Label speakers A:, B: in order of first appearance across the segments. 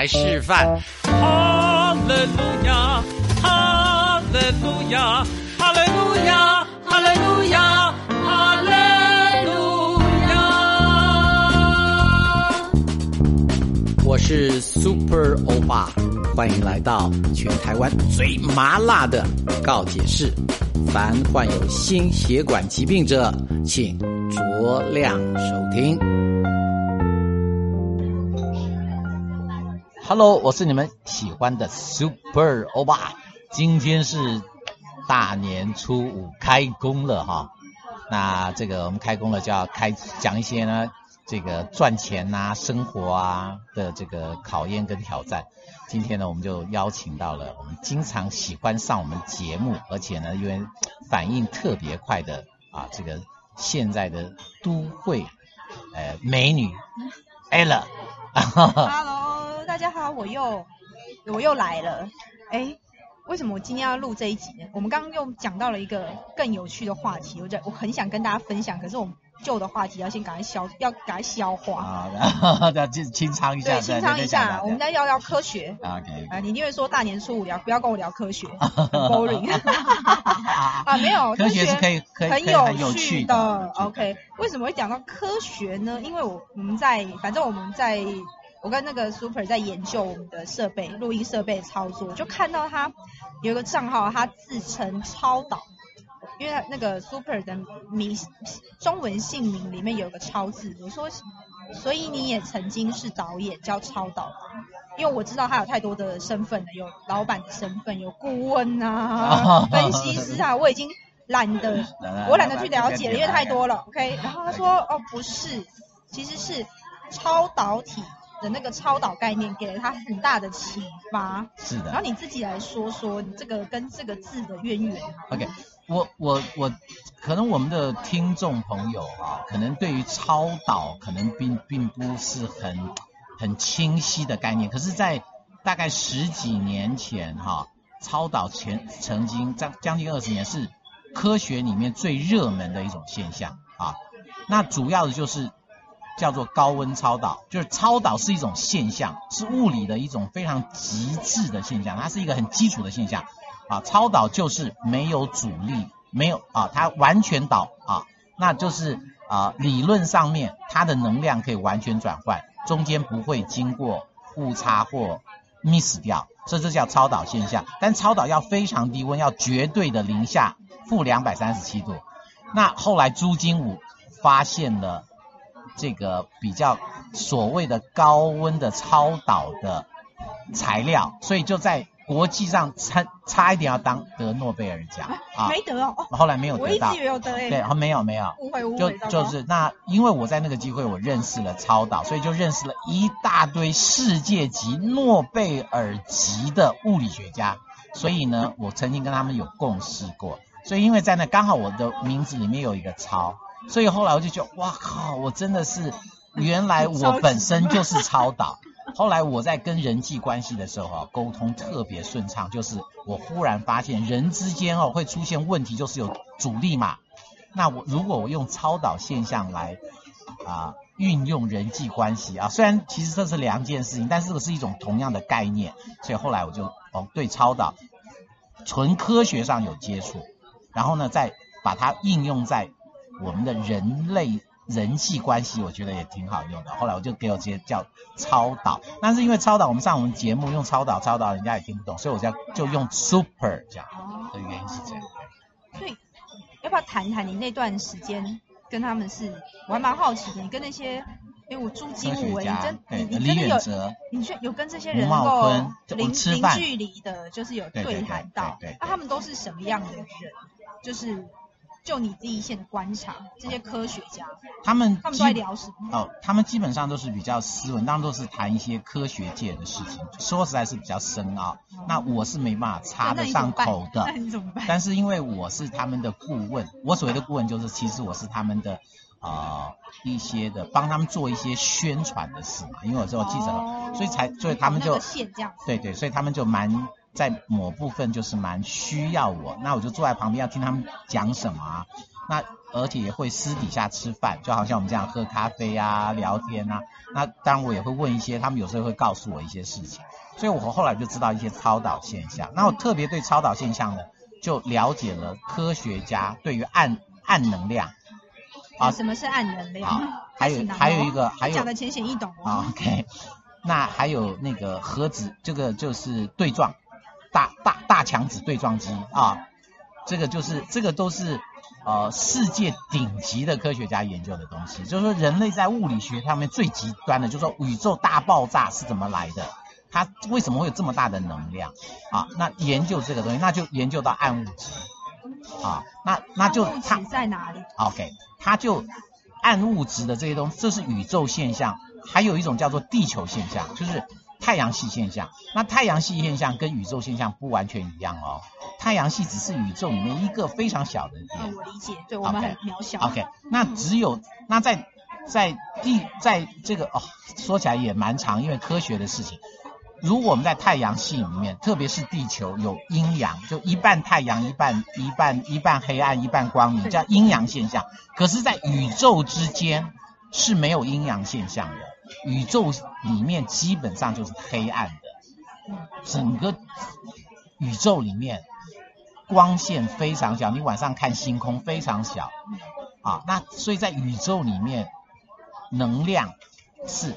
A: 来示范。哈利路亚，哈利路亚，哈利路亚，哈利路亚，哈利路亚。我是 Super 欧巴，欢迎来到全台湾最麻辣的告解室。凡患有心血管疾病者，请酌量收听。Hello，我是你们喜欢的 Super 欧巴。今天是大年初五开工了哈，那这个我们开工了就要开讲一些呢，这个赚钱呐、生活啊的这个考验跟挑战。今天呢，我们就邀请到了我们经常喜欢上我们节目，而且呢，因为反应特别快的啊，这个现在的都会呃美女 Ella。
B: Hello，大家好，我又我又来了。哎，为什么我今天要录这一集呢？我们刚刚又讲到了一个更有趣的话题，我觉得我很想跟大家分享，可是我们旧的话题要先赶快消，要赶快消化。
A: 啊，然后再清清仓一下，
B: 对，清仓一下，我们再聊聊科学。
A: OK，
B: 啊，你一定会说大年初五聊，不要跟我聊科学 很，boring。啊，没有，
A: 科学是可以可以
B: 很有
A: 有趣
B: 的
A: 的。
B: OK，为什么会讲到科学呢？因为我我们在，反正我们在，我跟那个 Super 在研究我们的设备，录音设备操作，就看到他有一个账号，他自称超导，因为他那个 Super 的名中文姓名里面有个超字，我说，所以你也曾经是导演，叫超导。因为我知道他有太多的身份了，有老板的身份，有顾问啊、分析师啊，我已经懒得，我懒得去了解了，因为太多了。OK，然后他说哦不是，其实是超导体的那个超导概念给了他很大的启发。
A: 是的
B: 然后你自己来说说你这个跟这个字的渊源。
A: OK，我我我，可能我们的听众朋友啊，可能对于超导可能并并不是很很清晰的概念，可是，在大概十几年前哈、超导前曾经将将近二十年是科学里面最热门的一种现象啊。那主要的就是叫做高温超导，就是超导是一种现象，是物理的一种非常极致的现象，它是一个很基础的现象。啊，超导就是没有阻力，没有啊，它完全导啊，那就是啊，理论上面它的能量可以完全转换，中间不会经过误差或 miss 掉，所以这叫超导现象。但超导要非常低温，要绝对的零下负两百三十七度。那后来朱金武发现了这个比较所谓的高温的超导的材料，所以就在国际上差差一点要当得诺贝尔奖啊，
B: 没得哦，
A: 后来没有得到
B: 我一直以，为有得诶。
A: 对，没有没有，
B: 误会误
A: 就
B: 会，就
A: 就是那，因为我在那个机会，我认识了超导，所以就认识了一大堆世界级、诺贝尔级的物理学家。所以呢，我曾经跟他们有共事过。所以因为在那刚好我的名字里面有一个超，所以后来我就觉得，哇靠，我真的是原来我本身就是超导。后来我在跟人际关系的时候啊，沟通特别顺畅，就是我忽然发现人之间哦会出现问题，就是有阻力嘛。那我如果我用超导现象来啊、运用人际关系啊，虽然其实这是两件事情，但是这个是一种同样的概念，所以后来我就哦对超导纯科学上有接触，然后呢再把它应用在我们的人类人际关系，我觉得也挺好用的。后来我就给我直接叫超导，但是因为超导我们上我们节目用超导超导，人家也听不懂，所以我就就用 super 这样
B: 哦
A: 的原因是这样。
B: 所以要不要谈一谈你那段时间跟他们是？我还蛮好奇的，你跟那些，因为我朱金武哎，
A: 科学家
B: 你真你你
A: 李
B: 真的有，你却有跟这些人能够零零距离的，就是有
A: 对
B: 谈到那他们都是什么样的人？就是就你第一线的观察，这些科学家，
A: 他们
B: 他们都在
A: 基
B: 聊什么？
A: 哦，他们基本上都是比较斯文，当然都是谈一些科学界的事情，说实在是比较深奥。那我是没办法插得上 口的
B: 那，你怎么办？
A: 但是因为我是他们的顾问，我所谓的顾问就是其实我是他们的呃一些的帮他们做一些宣传的事嘛，因为我做记者，
B: 哦
A: 所以才所以他们就。对对，所以他们就蛮在某部分就是蛮需要我，那我就坐在旁边要听他们讲什么啊。那而且也会私底下吃饭，就好像我们这样喝咖啡啊、聊天啊。那当然我也会问一些，他们有时候会告诉我一些事情，所以我后来就知道一些超导现象。那我特别对超导现象呢，就了解了科学家对于暗暗能量。
B: 啊，什么是暗能量？
A: 啊，还有还有一个，还有
B: 讲的浅显易懂
A: 哦。OK，那还有那个核子，这个就是对撞，大大大强子对撞机啊，这个就是这个都是呃世界顶级的科学家研究的东西。就是说人类在物理学上面最极端的，就是说宇宙大爆炸是怎么来的？它为什么会有这么大的能量？啊，那研究这个东西，那就研究到暗物质。啊，那那就
B: 它在哪里
A: ？OK，它就暗物质的这些东西，这是宇宙现象。还有一种叫做地球现象，就是太阳系现象。那太阳系现象跟宇宙现象不完全一样哦。太阳系只是宇宙里面一个非常小的点。
B: 我理解，对我们很渺小。
A: OK，那只有那在在地在这个哦，说起来也蛮长，因为科学的事情。如果我们在太阳系里面，特别是地球有阴阳，就一半太阳一半一半一半黑暗一半光明，叫阴阳现象。可是，在宇宙之间是没有阴阳现象的，宇宙里面基本上就是黑暗的。整个宇宙里面光线非常小，你晚上看星空非常小啊。那所以在宇宙里面，能量是。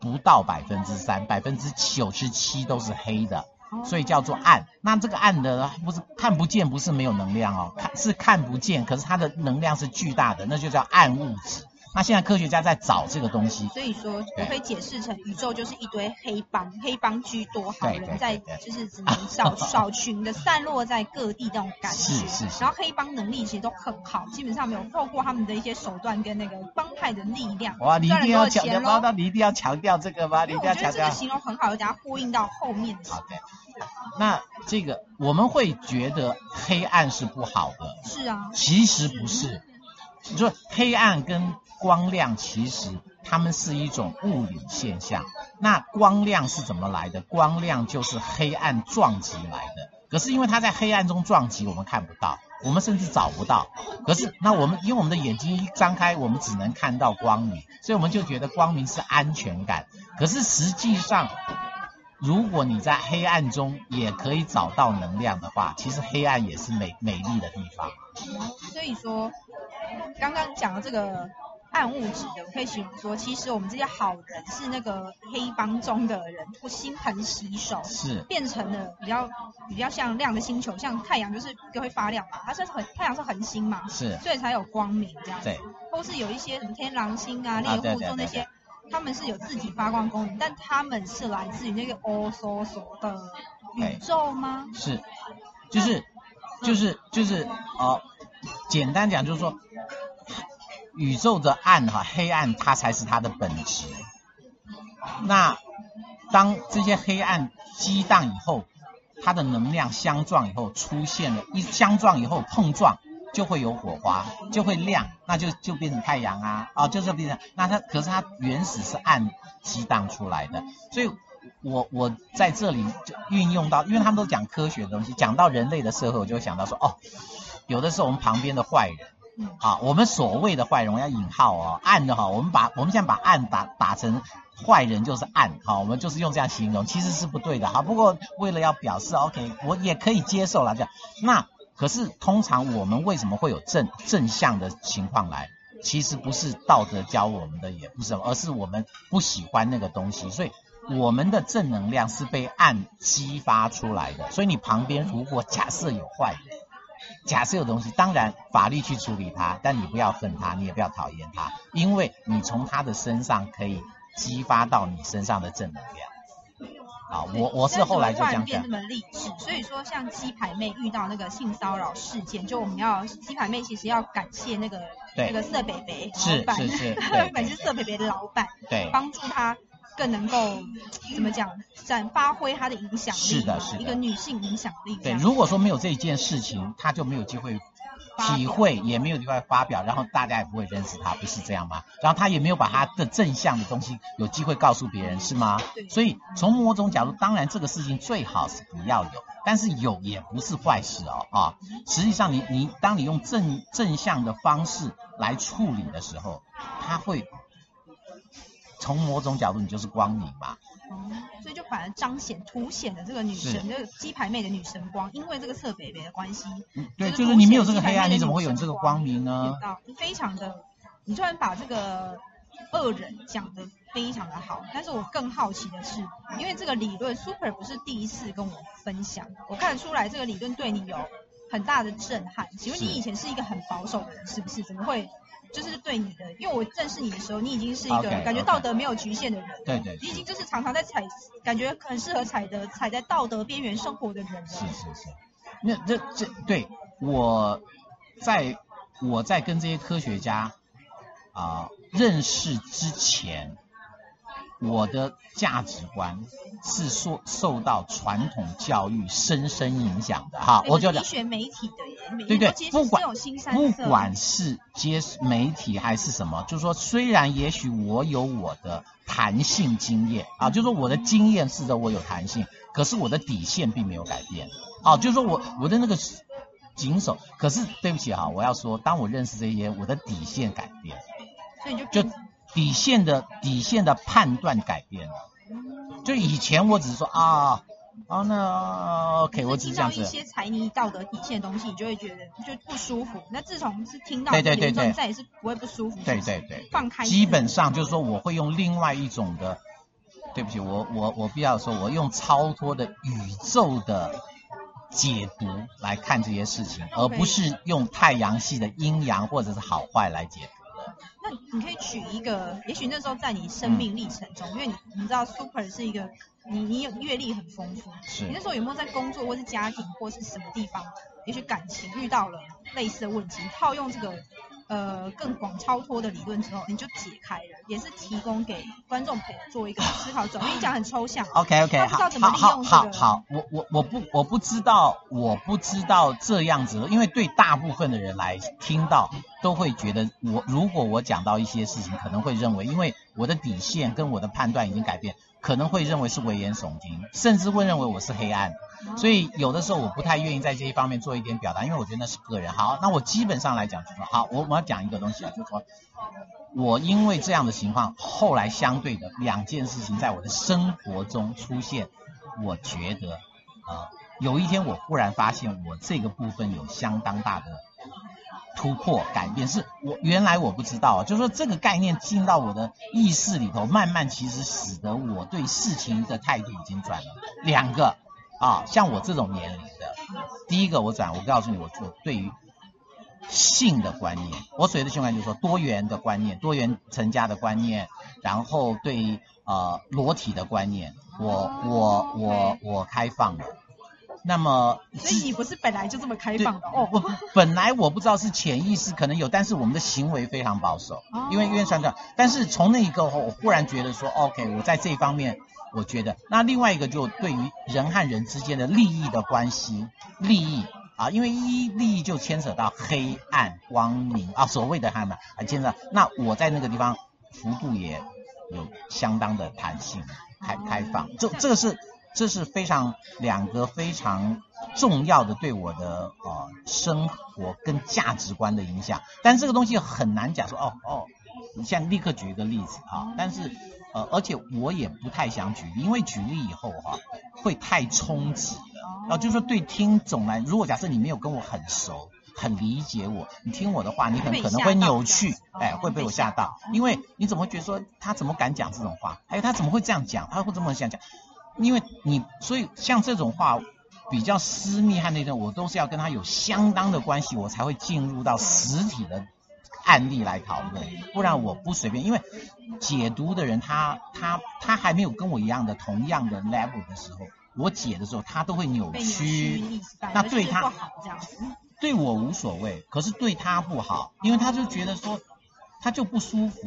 A: 不到百分之三，百分之九十七都是黑的，所以叫做暗。那这个暗的不是看不见，不是没有能量哦，看是看不见，可是它的能量是巨大的，那就叫暗物质。那现在科学家在找这个东西，
B: 所以说我可以解释成宇宙就是一堆黑帮，黑帮居多，好人在就是只能少 少群的散落在各地这种感觉。
A: 是是是。
B: 然后黑帮能力其实都很好，基本上没有透过他们的一些手段跟那个帮派的力量。
A: 哇，你一定要强调，你一定要强调这个吗？你一定要强调。
B: 这个形容很好，等下呼应到后面。
A: 好的。那这个我们会觉得黑暗是不好的。
B: 是啊。
A: 其实不是，你说黑暗跟光亮其实它们是一种物理现象。那光亮是怎么来的？光亮就是黑暗撞击来的。可是因为它在黑暗中撞击，我们看不到，我们甚至找不到。可是那我们因为我们的眼睛一张开，我们只能看到光明，所以我们就觉得光明是安全感。可是实际上，如果你在黑暗中也可以找到能量的话，其实黑暗也是美美丽的地方。
B: 所以说，刚刚讲的这个。暗物质的，我可以形容说，其实我们这些好人是那个黑帮中的人，不心狠洗手，
A: 是
B: 变成了比较比较像亮的星球，像太阳就是就会发亮嘛，它是很太阳是恒星嘛，
A: 是，
B: 所以才有光明这样子。
A: 对，
B: 或是有一些什么天狼星啊、猎户座那些，他们是有自己发光功能，但他们是来自于那个欧索索的宇宙吗？
A: 是，就是就是就是呃，简单讲就是说。宇宙的暗哈黑暗，它才是它的本质。那当这些黑暗激荡以后，它的能量相撞以后，出现了一相撞以后碰撞，就会有火花，就会亮，那就就变成太阳啊啊，就是变成那它可是它原始是暗激荡出来的，所以我我在这里就运用到，因为他们都讲科学的东西，讲到人类的社会，我就会想到说哦，有的是我们旁边的坏人。啊，我们所谓的坏人，我要引号哦，暗的哈，我们把我们现在把暗打打成坏人就是暗，好，我们就是用这样形容，其实是不对的，好，不过为了要表示 OK，我也可以接受了这样。那可是通常我们为什么会有正正向的情况来？其实不是道德教我们的，也不是，而是我们不喜欢那个东西，所以我们的正能量是被暗激发出来的。所以你旁边如果假设有坏人。假设有东西，当然法律去处理它，但你不要恨他，你也不要讨厌他，因为你从他的身上可以激发到你身上的正能量。啊，我我是后来就这样
B: 变那么励志，所以说像鸡排妹遇到那个性骚扰事件，就我们要鸡排妹其实要感谢那个那个色北北
A: 老板，是是是，
B: 本是色北北的老板，
A: 对，
B: 帮助他。更能够怎么讲，展发挥她的影响力，
A: 是的，是的，
B: 一个女性影响力。
A: 对，如果说没有这一件事情，她就没有机会体会，也没有地方发表，然后大家也不会认识她，不是这样吗？然后她也没有把她的正向的东西有机会告诉别人，是吗？所以从某种角度，当然这个事情最好是不要有，但是有也不是坏事哦啊。实际上，你你当你用正正向的方式来处理的时候，他会从某种角度，你就是光明嘛。
B: 哦，所以就反而彰显、凸显了这个女神，就是鸡排妹的女神光，因为这个侧北北的关系。
A: 对，就是你没有这个黑暗，你怎么会有这个光明呢？
B: 非常的，你突然把这个恶人讲的非常的好，但是我更好奇的是，因为这个理论，Super 不是第一次跟我分享，我看得出来这个理论对你有很大的震撼。请问你以前是一个很保守的人，是不是？怎么会？就是对你的，因为我认识你的时候，你已经是一个感觉道德没有局限的人，
A: 对对，
B: 你已经就是常常在踩，感觉很适合踩的踩在道德边缘生活的人了。
A: 是是是，那这这对我在我在跟这些科学家啊认识之前。我的价值观是受受到传统教育深深影响的。哈，我就
B: 讲。学媒体的，
A: 对对，不管不管是接媒体还是什么，就是说虽然也许我有我的弹性经验啊，就是说我的经验使得我有弹性，可是我的底线并没有改变。啊，就是说我我的那个谨守，可是对不起哈，我要说，当我认识这些，我的底线改变，
B: 所以就
A: 就。底线的底线的判断改变了，就以前我只是说啊啊那 OK，我只是这样子。
B: 一些财泥道德底线的东西，你就会觉得就不舒服。那自从是听到对对对对，再也是不会不舒服。
A: 对对对，
B: 放开。
A: 基本上就是说，我会用另外一种的，对不起，我我我必要说，我用超脱的宇宙的解读来看这些事情，而不是用太阳系的阴阳或者是好坏来解。
B: 那你可以举一个，也许那时候在你生命历程中，因为你你知道 Super 是一个，你你有阅历很丰富，你那时候有没有在工作或是家庭或是什么地方，也许感情遇到了类似的问题，套用这个。呃，更广超脱的理论之后，你就解开了，也是提供给观众朋友做一个思考转。因为你讲很抽象，
A: OK OK，好，好，好，好，好，我我我不我不知道，我不知道这样子，因为对大部分的人来听到，都会觉得我如果我讲到一些事情，可能会认为，因为我的底线跟我的判断已经改变。可能会认为是危言耸听，甚至会认为我是黑暗，所以有的时候我不太愿意在这一方面做一点表达，因为我觉得那是个人。好，那我基本上来讲就说，好，我我要讲一个东西啊，就是说，我因为这样的情况，后来相对的两件事情在我的生活中出现，我觉得，呃，有一天我忽然发现我这个部分有相当大的。突破改变是我原来我不知道，就是说这个概念进到我的意识里头，慢慢其实使得我对事情的态度已经转了两个啊，像我这种年龄的，第一个我转，我告诉你，我做对于性的观念，我所谓的性观念就是说多元的观念，多元成家的观念，然后对呃裸体的观念，我我我我开放的。那么，
B: 所以你不是本来就这么开放的哦？
A: 不，本来我不知道是潜意识可能有，但是我们的行为非常保守，因为因为算这但是从那一个后，我忽然觉得说，OK，我在这一方面，我觉得那另外一个就对于人和人之间的利益的关系，利益啊，因为一利益就牵扯到黑暗光明啊，所谓的他们啊牵扯，那我在那个地方幅度也有相当的弹性，开开放，这这个是。这是非常两个非常重要的对我的呃生活跟价值观的影响，但这个东西很难讲说哦哦，你现在立刻举一个例子啊，但是呃而且我也不太想举例，因为举例以后哈会太冲击了，啊就是说对听众来，如果假设你没有跟我很熟，很理解我，你听我的话，你很可能会扭曲，哎会被我吓到，因为你怎么会觉得说他怎么敢讲这种话，还有他怎么会这样讲，他会这么想讲。因为你，所以像这种话比较私密和那种，我都是要跟他有相当的关系，我才会进入到实体的案例来讨论，不然我不随便。因为解读的人，他他他还没有跟我一样的同样的 level 的时候，我解的时候，他都会扭曲。那对他对我无所谓，可是对他不好，因为他就觉得说。他就不舒服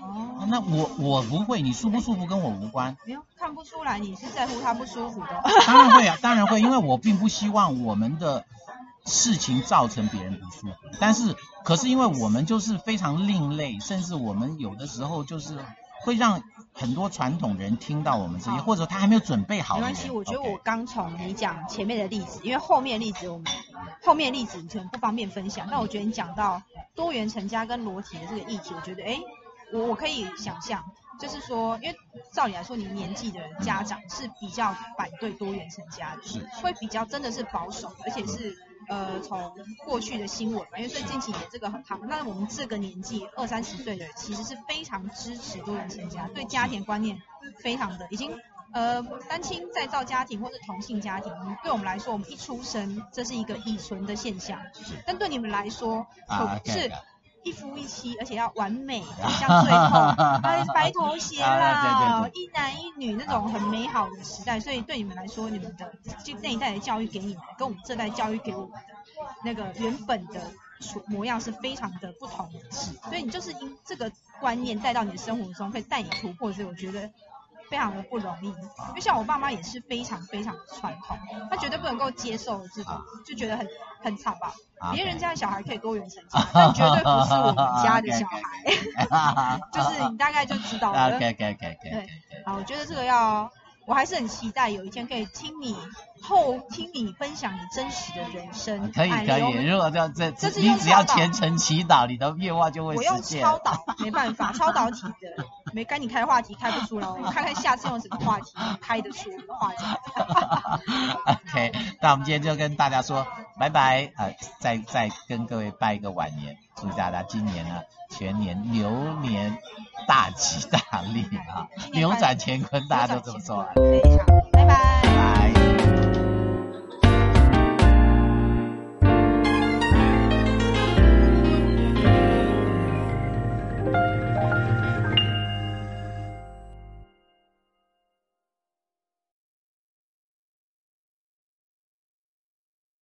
A: 哦，那我我不会，你舒不舒服跟我无关。
B: 没有看不出来你是在乎他不舒服的。
A: 当然会啊，当然会，因为我并不希望我们的事情造成别人不舒服。但是，可是因为我们就是非常另类，甚至我们有的时候就是会让很多传统人听到我们这些，或者他还没有准备好。
B: 没关系，我觉得我刚从你讲前面的例子，因为后面例子我们后面例子你可能不方便分享。但我觉得你讲到多元成家跟裸体的这个议题，我觉得哎，我我可以想象。就是说，因为照理来说，你年纪的家长是比较反对多元成家的，是会比较真的是保守，而且是呃从过去的新闻嘛，因为最近几年这个很夯。那我们这个年纪二三十岁的人，其实是非常支持多元成家，对家庭观念非常的已经呃单亲再造家庭或者同性家庭，对我们来说，我们一出生这是一个已存的现象，但对你们来说可是。一夫一妻，而且要完美，像最后白白头偕 老，一男一女那种很美好的时代。所以对你们来说，你们的就那一代的教育给你们，跟我们这代教育给我们的那个原本的模样是非常的不同的。所以你就是因这个观念带到你的生活中，可以带你突破。所以我觉得。非常的不容易，因为像我爸妈也是非常非常的传统，他绝对不能够接受这种，就觉得很很惨吧。别人家的小孩可以多元成家，但绝对不是我们家的小孩，就是你大概就知道了。
A: 对，
B: 好，我觉得这个要。我还是很期待有一天可以听你后听你分享你真实的人生。
A: 可以可以，如果这样这这你只要虔诚祈祷，你的愿望就会实现
B: 我用超导，没办法，超导体的，没跟你开话题开不出来，我看看下次用什么话题开得出话题。
A: OK，那我们今天就跟大家说拜拜啊，再再跟各位拜一个晚年，祝大家今年呢全年牛年。大吉大利啊！扭转乾坤，大家都这么说。